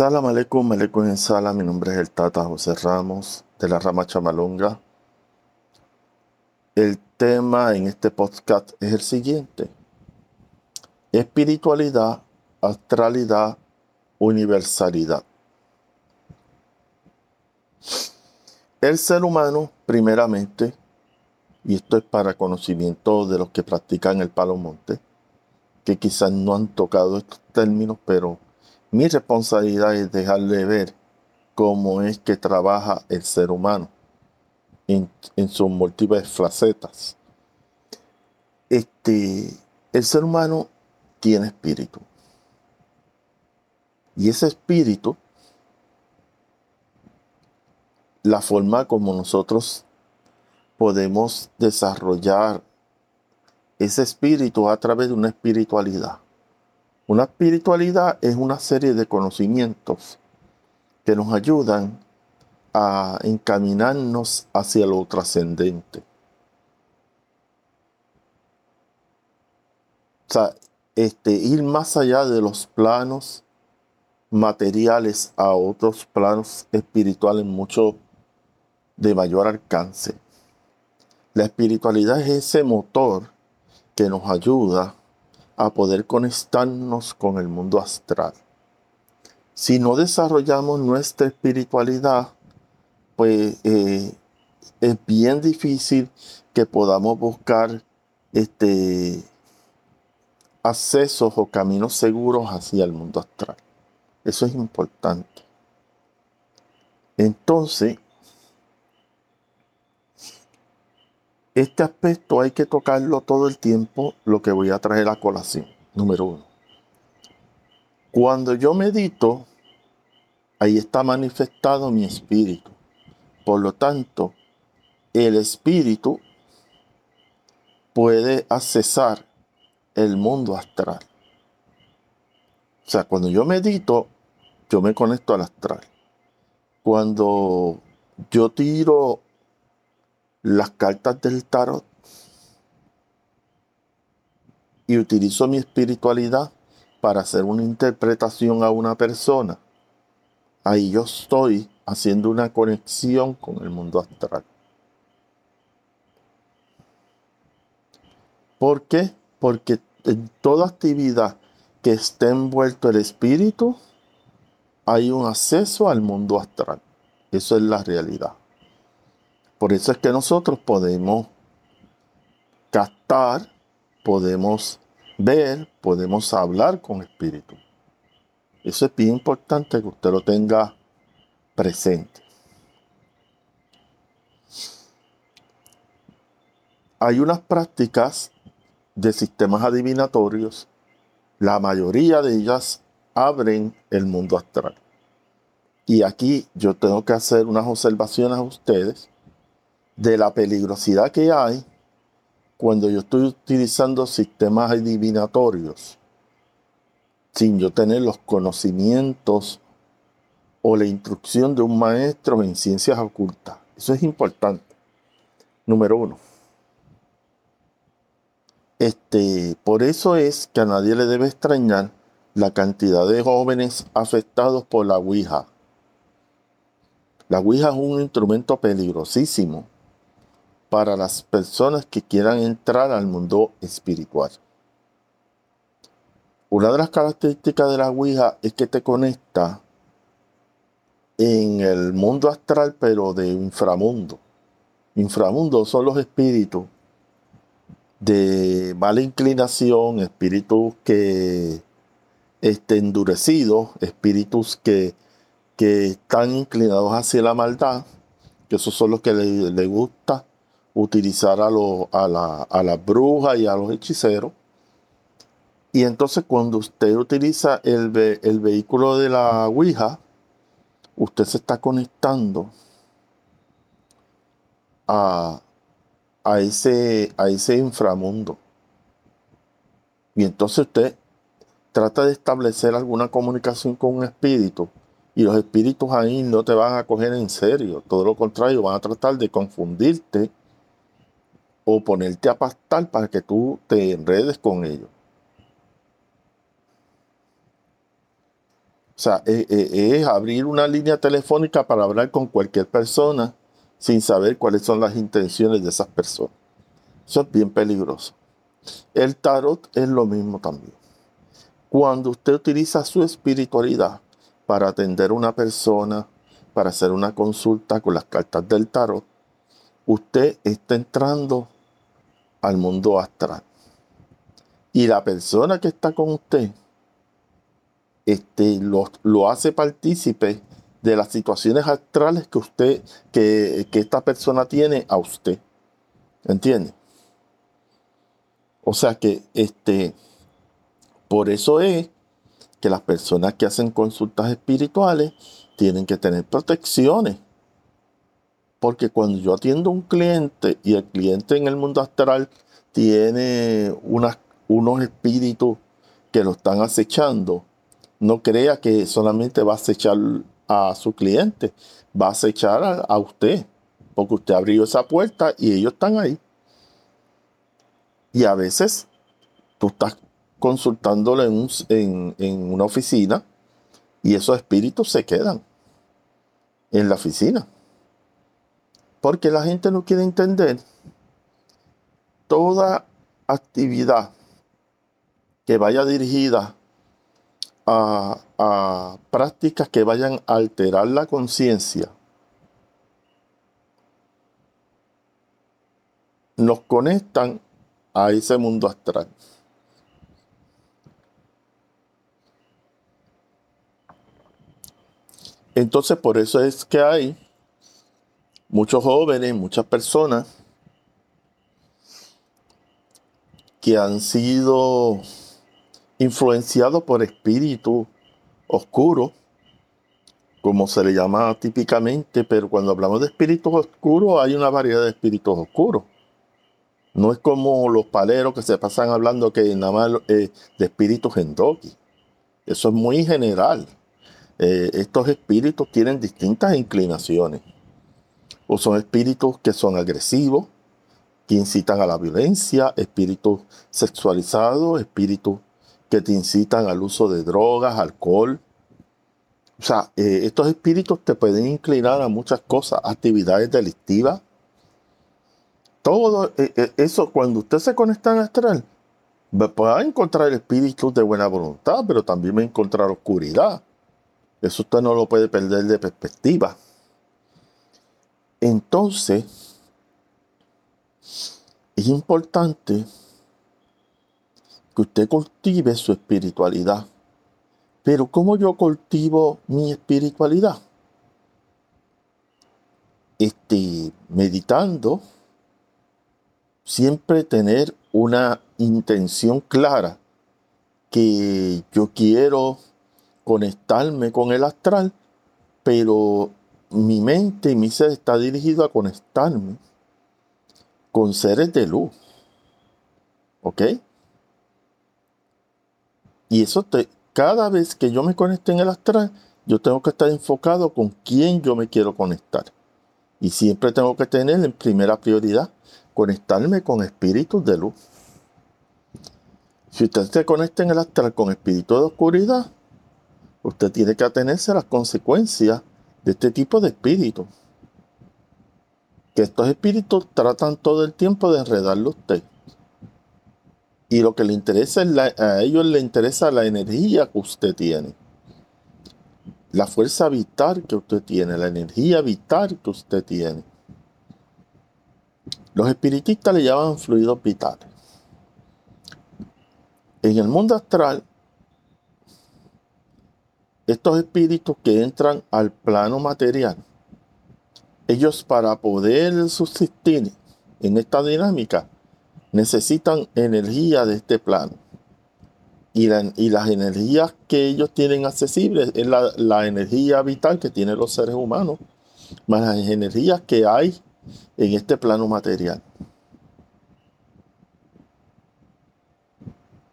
Salam aleikum, aleikum en. Mi nombre es el Tata José Ramos de la rama Chamalonga. El tema en este podcast es el siguiente: espiritualidad, astralidad, universalidad. El ser humano, primeramente, y esto es para conocimiento de los que practican el palo monte, que quizás no han tocado estos términos, pero mi responsabilidad es dejarle ver cómo es que trabaja el ser humano en, sus múltiples facetas. Este, el ser humano tiene espíritu. Y ese espíritu, la forma como nosotros podemos desarrollar ese espíritu a través de una espiritualidad. Una espiritualidad es una serie de conocimientos que nos ayudan a encaminarnos hacia lo trascendente. O sea, este, ir más allá de los planos materiales a otros planos espirituales mucho de mayor alcance. La espiritualidad es ese motor que nos ayuda a poder conectarnos con el mundo astral. Si no desarrollamos nuestra espiritualidad, pues eh, es bien difícil que podamos buscar este, accesos o caminos seguros hacia el mundo astral. Eso es importante. Entonces, Este aspecto hay que tocarlo todo el tiempo, lo que voy a traer a colación. Número uno. Cuando yo medito, ahí está manifestado mi espíritu. Por lo tanto, el espíritu puede accesar el mundo astral. O sea, cuando yo medito, yo me conecto al astral. Cuando yo tiro las cartas del tarot y utilizo mi espiritualidad para hacer una interpretación a una persona, ahí yo estoy haciendo una conexión con el mundo astral. ¿Por qué? Porque en toda actividad que esté envuelto el espíritu, hay un acceso al mundo astral. Eso es la realidad. Por eso es que nosotros podemos captar, podemos ver, podemos hablar con espíritu. Eso es bien importante que usted lo tenga presente. Hay unas prácticas de sistemas adivinatorios, la mayoría de ellas abren el mundo astral. Y aquí yo tengo que hacer unas observaciones a ustedes de la peligrosidad que hay cuando yo estoy utilizando sistemas adivinatorios sin yo tener los conocimientos o la instrucción de un maestro en ciencias ocultas. Eso es importante. Número uno. Este, por eso es que a nadie le debe extrañar la cantidad de jóvenes afectados por la Ouija. La Ouija es un instrumento peligrosísimo para las personas que quieran entrar al mundo espiritual. Una de las características de la Ouija es que te conecta en el mundo astral, pero de inframundo. Inframundo son los espíritus de mala inclinación, espíritus que estén endurecidos, espíritus que, que están inclinados hacia la maldad, que esos son los que le, le gusta utilizar a, a, la, a las brujas y a los hechiceros. Y entonces cuando usted utiliza el, el vehículo de la Ouija, usted se está conectando a, a, ese, a ese inframundo. Y entonces usted trata de establecer alguna comunicación con un espíritu y los espíritus ahí no te van a coger en serio, todo lo contrario, van a tratar de confundirte o ponerte a pastar para que tú te enredes con ellos. O sea, es, es abrir una línea telefónica para hablar con cualquier persona sin saber cuáles son las intenciones de esas personas. Eso es bien peligroso. El tarot es lo mismo también. Cuando usted utiliza su espiritualidad para atender a una persona, para hacer una consulta con las cartas del tarot, usted está entrando al mundo astral. Y la persona que está con usted este, lo, lo hace partícipe de las situaciones astrales que usted, que, esta persona tiene a usted. ¿Entiende? O sea que este, por eso es que las personas que hacen consultas espirituales tienen que tener protecciones. Porque cuando yo atiendo a un cliente y el cliente en el mundo astral tiene unos espíritus que lo están acechando, no crea que solamente va a acechar a su cliente, va a acechar a, usted, porque usted abrió esa puerta y ellos están ahí. Y a veces tú estás consultándole en una oficina y esos espíritus se quedan en la oficina. Porque la gente no quiere entender toda actividad que vaya dirigida a, prácticas que vayan a alterar la conciencia, nos conectan a ese mundo astral. Entonces por eso es que hay muchos jóvenes, muchas personas que han sido influenciado por espíritu oscuro, como se le llama típicamente, pero cuando hablamos de espíritus oscuros hay una variedad de espíritus oscuros. No es como los paleros que se pasan hablando que nada más eh, de espíritus endoki. Eso es muy general. Eh, estos espíritus tienen distintas inclinaciones. O son espíritus que son agresivos, que incitan a la violencia, espíritus sexualizados, espíritus que te incitan al uso de drogas, alcohol. O sea, eh, estos espíritus te pueden inclinar a muchas cosas, actividades delictivas. Todo eh, eh, eso, cuando usted se conecta en astral, va a encontrar espíritus de buena voluntad, pero también va a encontrar oscuridad. Eso usted no lo puede perder de perspectiva. Entonces, es importante que usted cultive su espiritualidad. Pero ¿cómo yo cultivo mi espiritualidad? Este, meditando, siempre tener una intención clara que yo quiero conectarme con el astral, pero mi mente y mi ser está dirigido a conectarme con seres de luz. ¿Ok? Y eso cada vez que yo me conecte en el astral, yo tengo que estar enfocado con quién yo me quiero conectar. Y siempre tengo que tener en primera prioridad conectarme con espíritus de luz. Si usted se conecta en el astral con espíritus de oscuridad, usted tiene que atenerse a las consecuencias de este tipo de espíritus. Que estos espíritus tratan todo el tiempo de enredarlo a usted. Y lo que le interesa es a ellos le interesa la energía que usted tiene. La fuerza vital que usted tiene, la energía vital que usted tiene. Los espiritistas le llaman fluidos vitales. En el mundo astral, estos espíritus que entran al plano material, ellos para poder subsistir en esta dinámica, necesitan energía de este plano. Y, y las energías que ellos tienen accesibles es la, energía vital que tienen los seres humanos, más las energías que hay en este plano material.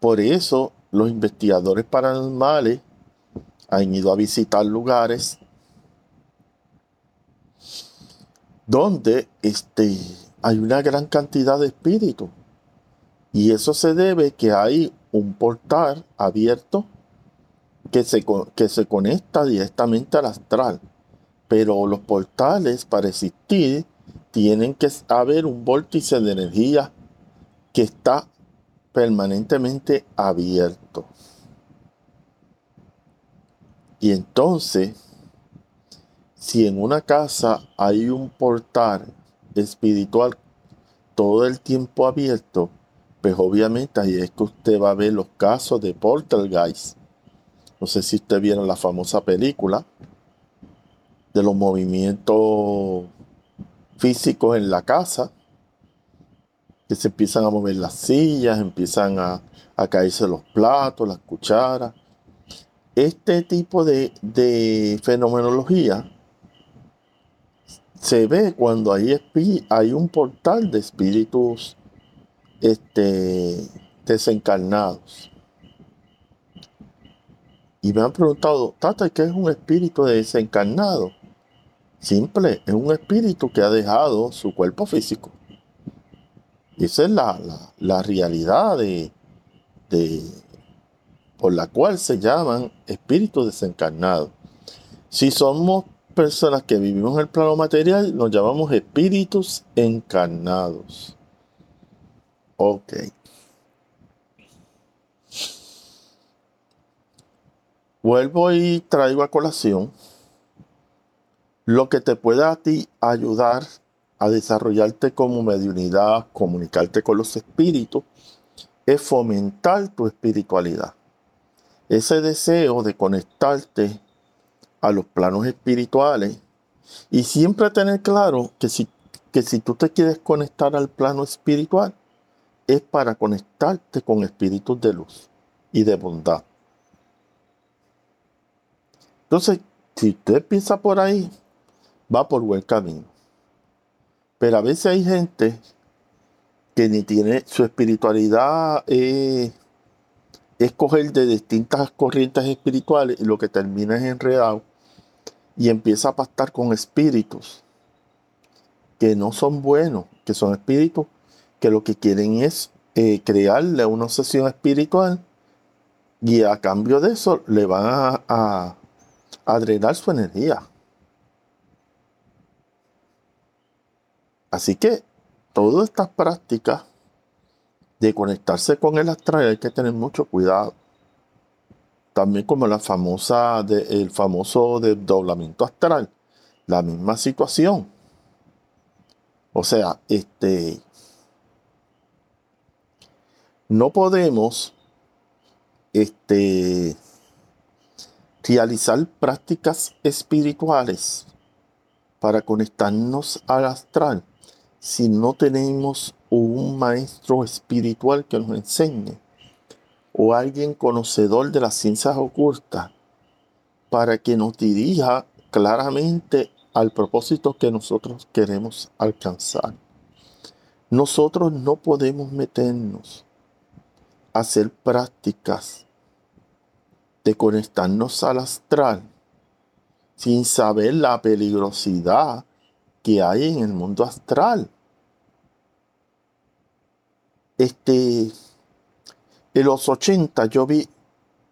Por eso los investigadores paranormales han ido a visitar lugares donde este, hay una gran cantidad de espíritus y eso se debe que hay un portal abierto que se, que se conecta directamente al astral. Pero los portales, para existir, tienen que haber un vórtice de energía que está permanentemente abierto. Y entonces, si en una casa hay un portal espiritual todo el tiempo abierto, pues obviamente ahí es que usted va a ver los casos de Guys. No sé si usted vieron la famosa película de los movimientos físicos en la casa, que se empiezan a mover las sillas, empiezan a, caerse los platos, las cucharas. Este tipo de, de fenomenología se ve cuando hay, hay un portal de espíritus este, desencarnados. Y me han preguntado, Tata, ¿qué es un espíritu desencarnado? Simple, es un espíritu que ha dejado su cuerpo físico. esa es la, la, realidad de, de, por la cual se llaman espíritus desencarnados. Si somos personas que vivimos en el plano material, nos llamamos espíritus encarnados. Ok. Vuelvo y traigo a colación lo que te pueda a ti ayudar a desarrollarte como mediunidad, comunicarte con los espíritus, es fomentar tu espiritualidad. Ese deseo de conectarte a los planos espirituales y siempre tener claro que si, que si tú te quieres conectar al plano espiritual, es para conectarte con espíritus de luz y de bondad. Entonces, si usted piensa por ahí, va por buen camino. Pero a veces hay gente que ni tiene su espiritualidad eh, es coger de distintas corrientes espirituales y lo que termina es enredado y empieza a pastar con espíritus que no son buenos, que son espíritus que lo que quieren es eh, crearle una obsesión espiritual y a cambio de eso le van a, a, drenar su energía. Así que todas estas prácticas de conectarse con el astral hay que tener mucho cuidado. También como la famosa de, el famoso desdoblamiento astral, la misma situación. O sea, este no podemos este, realizar prácticas espirituales para conectarnos al astral si no tenemos un maestro espiritual que nos enseñe o alguien conocedor de las ciencias ocultas para que nos dirija claramente al propósito que nosotros queremos alcanzar. Nosotros no podemos meternos hacer prácticas de conectarnos al astral sin saber la peligrosidad que hay en el mundo astral. Este, en los 80 yo vi,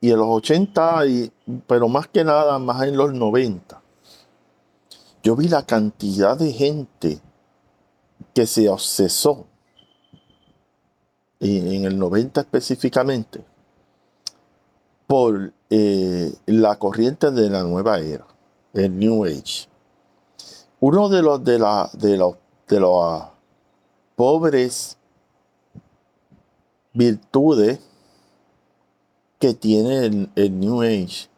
y en los 80, y, pero más que nada, más en los 90, yo vi la cantidad de gente que se obsesó en el 90 específicamente, por eh, la corriente de la nueva era, el New Age. Uno de los de la, de los de los ah, pobres virtudes que tiene el, el, New Age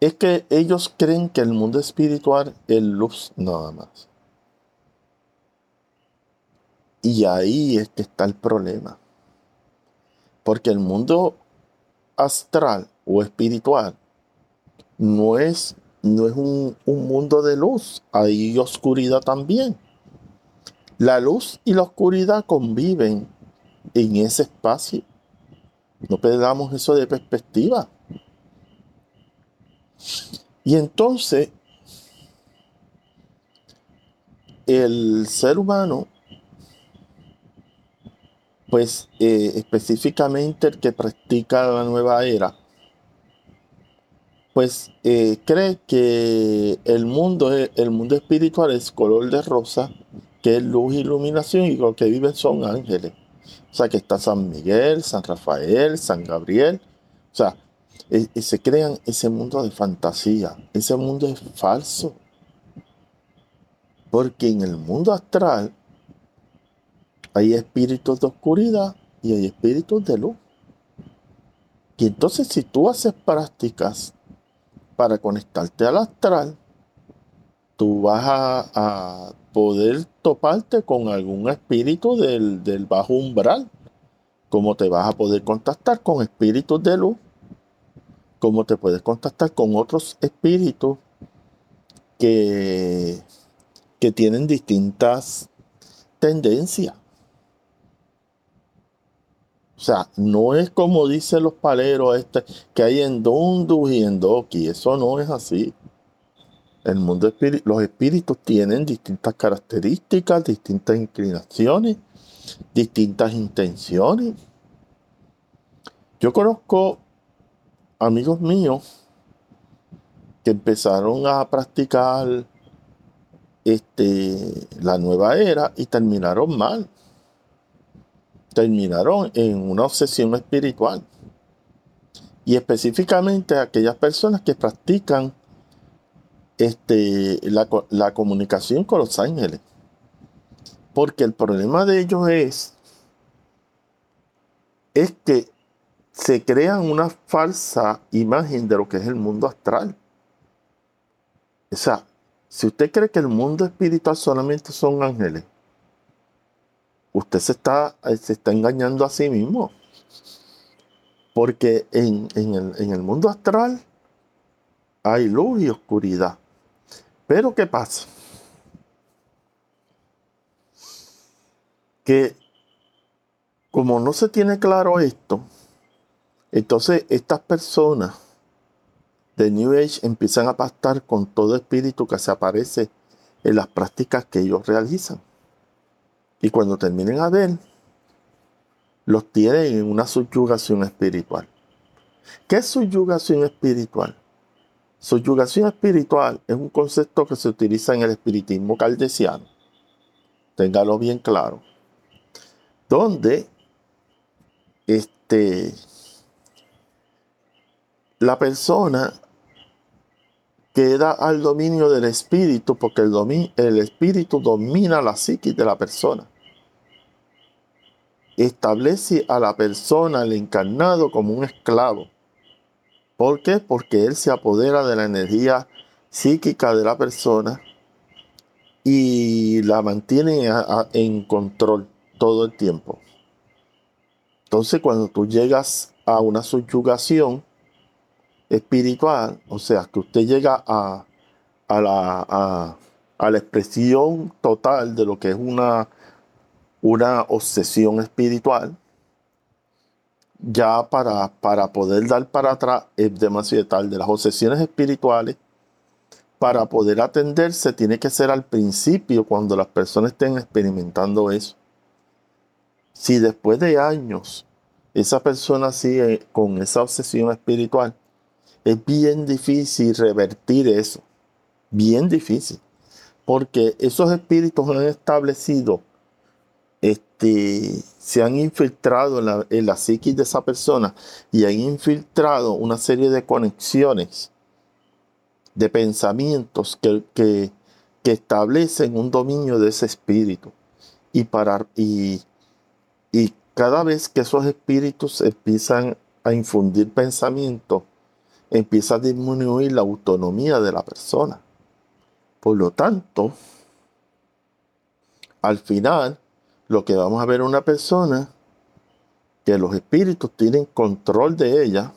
es que ellos creen que el mundo espiritual es luz nada más. Y ahí es que está el problema. Porque el mundo astral o espiritual no es, no es un, mundo de luz, hay oscuridad también. La luz y la oscuridad conviven en ese espacio. No perdamos eso de perspectiva. Y entonces, el ser humano pues eh, específicamente el que practica la nueva era, pues eh, cree que el mundo, el mundo espiritual es color de rosa, que es luz e iluminación y lo que viven son ángeles. O sea, que está San Miguel, San Rafael, San Gabriel. O sea, e, se crean ese mundo de fantasía. Ese mundo es falso. Porque en el mundo astral hay espíritus de oscuridad y hay espíritus de luz. Y entonces si tú haces prácticas para conectarte al astral, tú vas a, poder toparte con algún espíritu del, del, bajo umbral, como te vas a poder contactar con espíritus de luz, como te puedes contactar con otros espíritus que, que tienen distintas tendencias. O sea, no es como dicen los paleros este, que hay en Dundus y en Doki. Eso no es así. El mundo espíritu, los espíritus tienen distintas características, distintas inclinaciones, distintas intenciones. Yo conozco amigos míos que empezaron a practicar este, la nueva era y terminaron mal terminaron en una obsesión espiritual. Y específicamente aquellas personas que practican este, la, comunicación con los ángeles. Porque el problema de ellos es, es que se crean una falsa imagen de lo que es el mundo astral. O sea, si usted cree que el mundo espiritual solamente son ángeles, usted se está, eh, se está engañando a sí mismo. Porque en, el, en el mundo astral hay luz y oscuridad. Pero ¿qué pasa? Que como no se tiene claro esto, entonces estas personas de New Age empiezan a pactar con todo espíritu que se aparece en las prácticas que ellos realizan. Y cuando terminen a ver, los tienen en una subyugación espiritual. ¿Qué es subyugación espiritual? Subyugación espiritual es un concepto que se utiliza en el espiritismo caldesiano. Téngalo bien claro. Donde este, la persona queda al dominio del espíritu porque el, el espíritu domina la psiquis de la persona establece a la persona, al encarnado, como un esclavo. ¿Por qué? Porque él se apodera de la energía psíquica de la persona y la mantiene en control todo el tiempo. Entonces cuando tú llegas a una subyugación espiritual, o sea, que usted llega a, a, la, a la expresión total de lo que es una una obsesión espiritual, ya para, para poder dar para atrás es demasiado tarde. Las obsesiones espirituales, para poder atenderse, tiene que ser al principio, cuando las personas estén experimentando eso. Si después de años esa persona sigue con esa obsesión espiritual, es bien difícil revertir eso. Bien difícil. Porque esos espíritus han establecido este, se han infiltrado en la, en psiquis de esa persona y han infiltrado una serie de conexiones, de pensamientos que, que, establecen un dominio de ese espíritu. Y, para, y, y cada vez que esos espíritus empiezan a infundir pensamiento, empieza a disminuir la autonomía de la persona. Por lo tanto, al final, lo que vamos a ver una persona que los espíritus tienen control de ella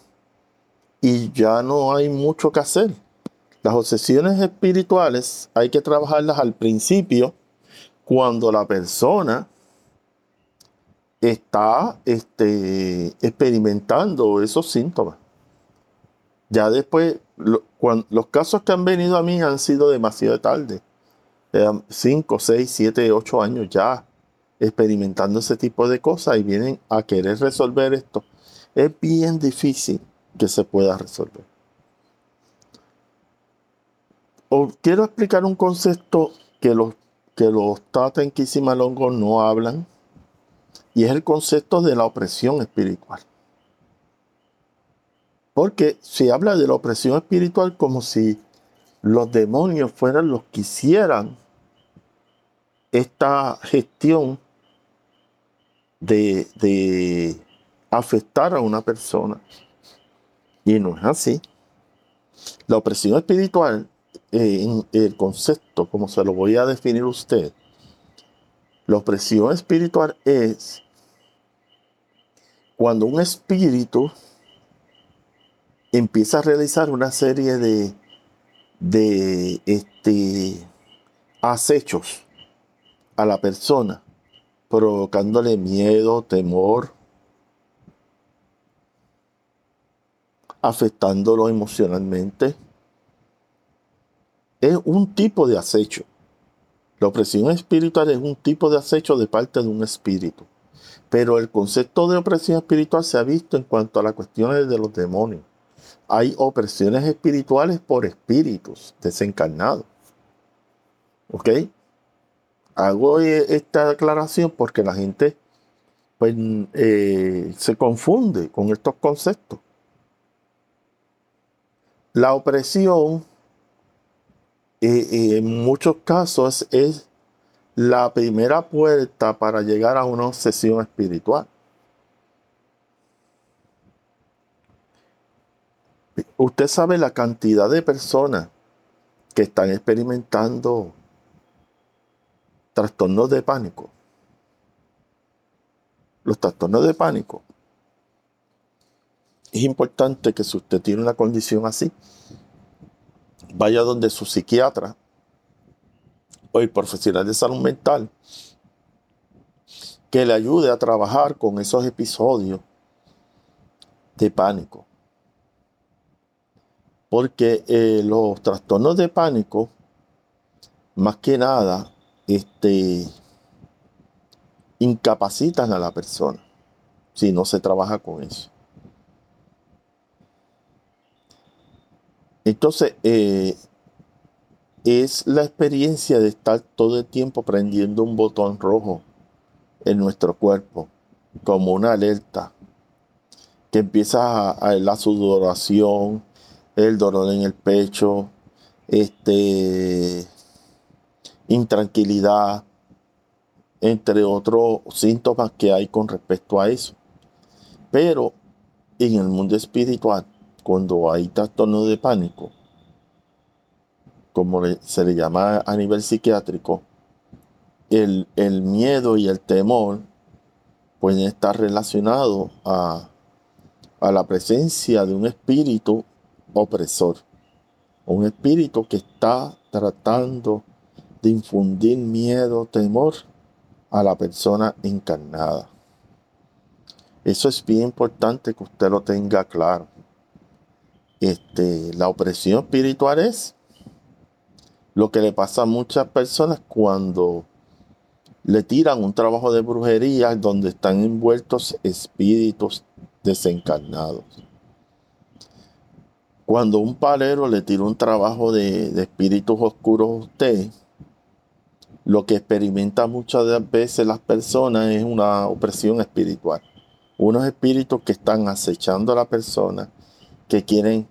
y ya no hay mucho que hacer. Las obsesiones espirituales hay que trabajarlas al principio cuando la persona está este, experimentando esos síntomas. Ya después, los casos que han venido a mí han sido demasiado tarde. 5, 6, 7, 8 años ya experimentando ese tipo de cosas y vienen a querer resolver esto, es bien difícil que se pueda resolver. quiero explicar un concepto que los, que los Tata en no hablan, y es el concepto de la opresión espiritual. Porque se habla de la opresión espiritual como si los demonios fueran los que hicieran esta gestión de, afectar a una persona. Y no es así. La opresión espiritual, eh, en el concepto, como se lo voy a definir usted, la opresión espiritual es cuando un espíritu empieza a realizar una serie de, de este, acechos a la persona, provocándole miedo, temor, afectándolo emocionalmente. Es un tipo de acecho. La opresión espiritual es un tipo de acecho de parte de un espíritu. Pero el concepto de opresión espiritual se ha visto en cuanto a las cuestiones de los demonios. Hay opresiones espirituales por espíritus desencarnados. ¿Ok? Hago esta aclaración porque la gente pues, eh, se confunde con estos conceptos. La opresión eh, eh, en muchos casos es la primera puerta para llegar a una obsesión espiritual. Usted sabe la cantidad de personas que están experimentando trastornos de pánico. Los trastornos de pánico es importante que si usted tiene una condición así, vaya donde su psiquiatra o el profesional de salud mental que le ayude a trabajar con esos episodios de pánico. Porque eh, los trastornos de pánico, más que nada, este, incapacitan a la persona si no se trabaja con eso. Entonces, eh, es la experiencia de estar todo el tiempo prendiendo un botón rojo en nuestro cuerpo, como una alerta, que empieza a, la sudoración, el dolor en el pecho, este, intranquilidad, entre otros síntomas que hay con respecto a eso. Pero en el mundo espiritual, cuando hay trastorno de pánico, como se le llama a nivel psiquiátrico, el, el miedo y el temor pueden estar relacionados a, a la presencia de un espíritu opresor, un espíritu que está tratando de infundir miedo, temor a la persona encarnada. Eso es bien importante que usted lo tenga claro este, la opresión espiritual es lo que le pasa a muchas personas cuando le tiran un trabajo de brujería donde están envueltos espíritus desencarnados. Cuando un palero le tira un trabajo de, de espíritus oscuros a usted, lo que experimenta muchas veces las personas es una opresión espiritual. Unos espíritus que están acechando a la persona que quieren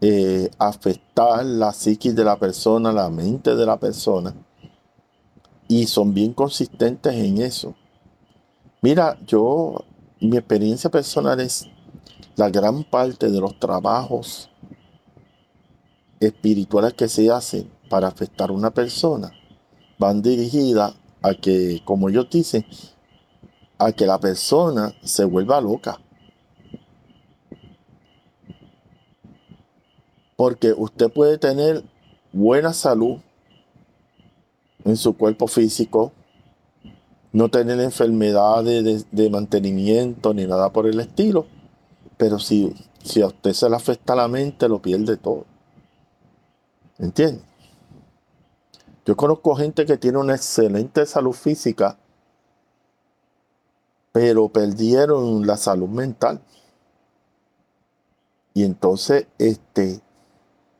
eh, afectar la psiquis de la persona, la mente de la persona. Y son bien consistentes en eso. Mira, yo, mi experiencia personal es la gran parte de los trabajos espirituales que se hacen para afectar a una persona van dirigidas a que, como ellos dicen, a que la persona se vuelva loca. Porque usted puede tener buena salud en su cuerpo físico, no tener enfermedades de, mantenimiento ni nada por el estilo, pero si, si a usted se le afecta la mente, lo pierde todo. ¿Entiende? Yo conozco gente que tiene una excelente salud física, pero perdieron la salud mental. Y entonces, este,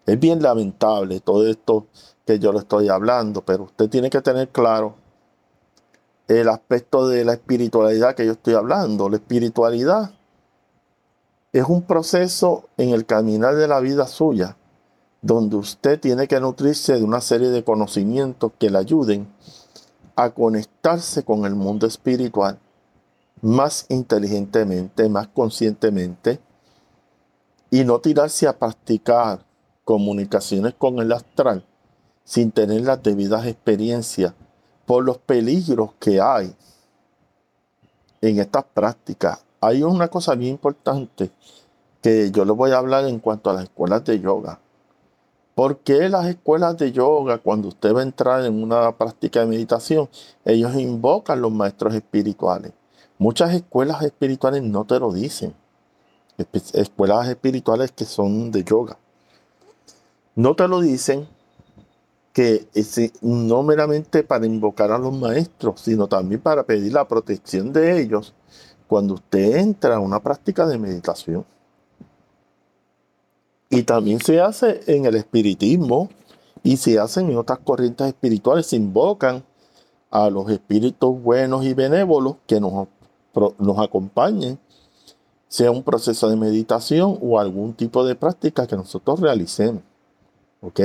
Es bien lamentable todo esto que yo le estoy hablando, pero usted tiene que tener claro el aspecto de la espiritualidad que yo estoy hablando. La espiritualidad es un proceso en el caminar de la vida suya, donde usted tiene que nutrirse de una serie de conocimientos que le ayuden a conectarse con el mundo espiritual más inteligentemente, más conscientemente, y no tirarse a practicar comunicaciones con el astral sin tener las debidas experiencias por los peligros que hay en estas prácticas. Hay una cosa bien importante que yo les voy a hablar en cuanto a las escuelas de yoga. ¿Por qué las escuelas de yoga, cuando usted va a entrar en una práctica de meditación, ellos invocan los maestros espirituales? Muchas escuelas espirituales no te lo dicen. Escuelas espirituales que son de yoga. No te lo dicen que no meramente para invocar a los maestros, sino también para pedir la protección de ellos cuando usted entra a una práctica de meditación. Y también se hace en el espiritismo y se hacen en otras corrientes espirituales. Se invocan a los espíritus buenos y benévolos que nos nos acompañen, sea un proceso de meditación o algún tipo de práctica que nosotros realicemos. ¿Ok?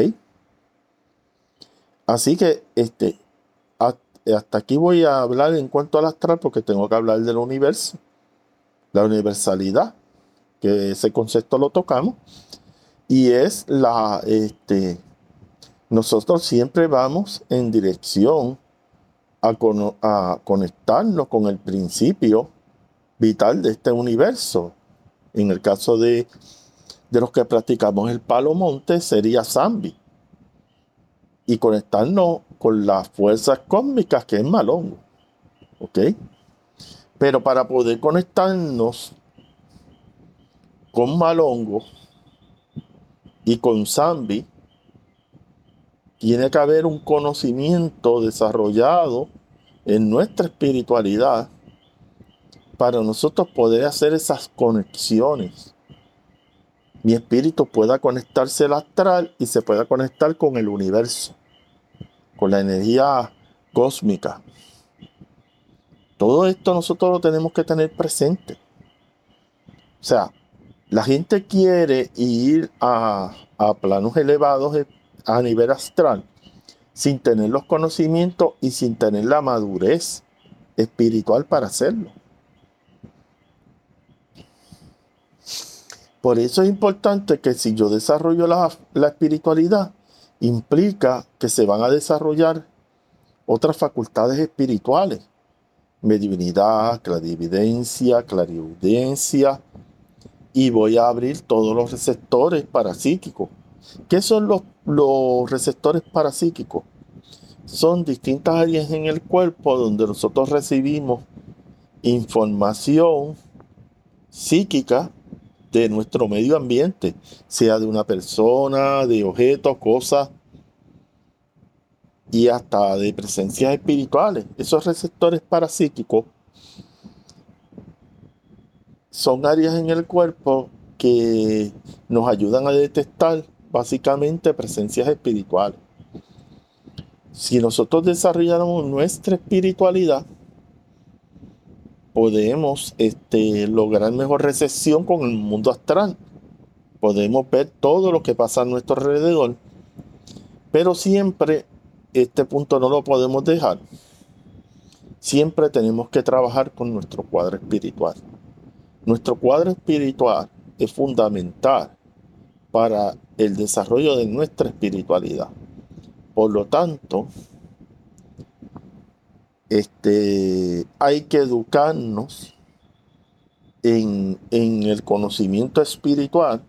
Así que este, hasta aquí voy a hablar en cuanto al astral porque tengo que hablar del universo, la universalidad, que ese concepto lo tocamos, y es la, este, nosotros siempre vamos en dirección a, conectarnos con el principio vital de este universo. En el caso de, de los que practicamos el palo monte sería Zambi. Y conectarnos con las fuerzas cósmicas que es Malongo. ¿Ok? Pero para poder conectarnos con Malongo y con Zambi, tiene que haber un conocimiento desarrollado en nuestra espiritualidad para nosotros poder hacer esas conexiones. Mi espíritu pueda conectarse al astral y se pueda conectar con el universo, con la energía cósmica. Todo esto nosotros lo tenemos que tener presente. O sea, la gente quiere ir a, a planos elevados a nivel astral sin tener los conocimientos y sin tener la madurez espiritual para hacerlo. Por eso es importante que si yo desarrollo la, espiritualidad, implica que se van a desarrollar otras facultades espirituales. Medivinidad, clarividencia, clarividencia. Y voy a abrir todos los receptores parapsíquicos ¿Qué son los, los receptores parapsíquicos? Son distintas áreas en el cuerpo donde nosotros recibimos información psíquica de nuestro medio ambiente, sea de una persona, de objetos, cosas y hasta de presencias espirituales. Esos receptores parapsíquicos son áreas en el cuerpo que nos ayudan a detectar básicamente presencias espirituales. Si nosotros desarrollamos nuestra espiritualidad, podemos este, lograr mejor recepción con el mundo astral. Podemos ver todo lo que pasa a nuestro alrededor. Pero siempre este punto no lo podemos dejar. Siempre tenemos que trabajar con nuestro cuadro espiritual. Nuestro cuadro espiritual es fundamental para el desarrollo de nuestra espiritualidad. Por lo tanto, este, hay que educarnos en, el conocimiento espiritual,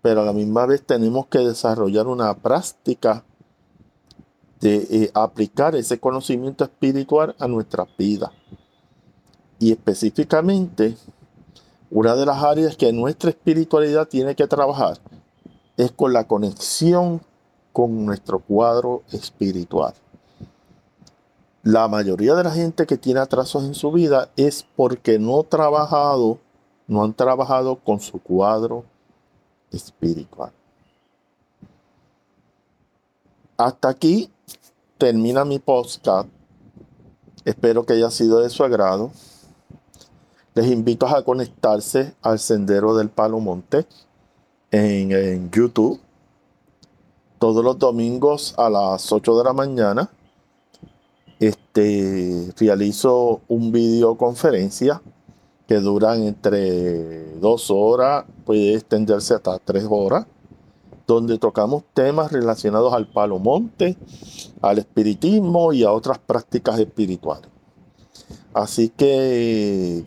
pero a la misma vez tenemos que desarrollar una práctica de eh, aplicar ese conocimiento espiritual a nuestra vida. Y específicamente, una de las áreas que nuestra espiritualidad tiene que trabajar es con la conexión con nuestro cuadro espiritual. La mayoría de la gente que tiene atrasos en su vida es porque no trabajado, no han trabajado con su cuadro espiritual. hasta aquí termina mi podcast. Espero que haya sido de su agrado. Les invito a conectarse al Sendero del Palo Monte en, en YouTube todos los domingos a las 8 de la mañana. Este, realizo un videoconferencia que duran entre dos horas, puede extenderse hasta tres horas, donde tocamos temas relacionados al palo monte, al espiritismo y a otras prácticas espirituales. Así que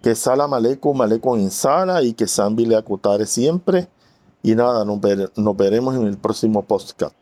que Sala Maleco, Maleco en Sala y que Sambi le acutare siempre. Y nada, nos veremos en el próximo podcast.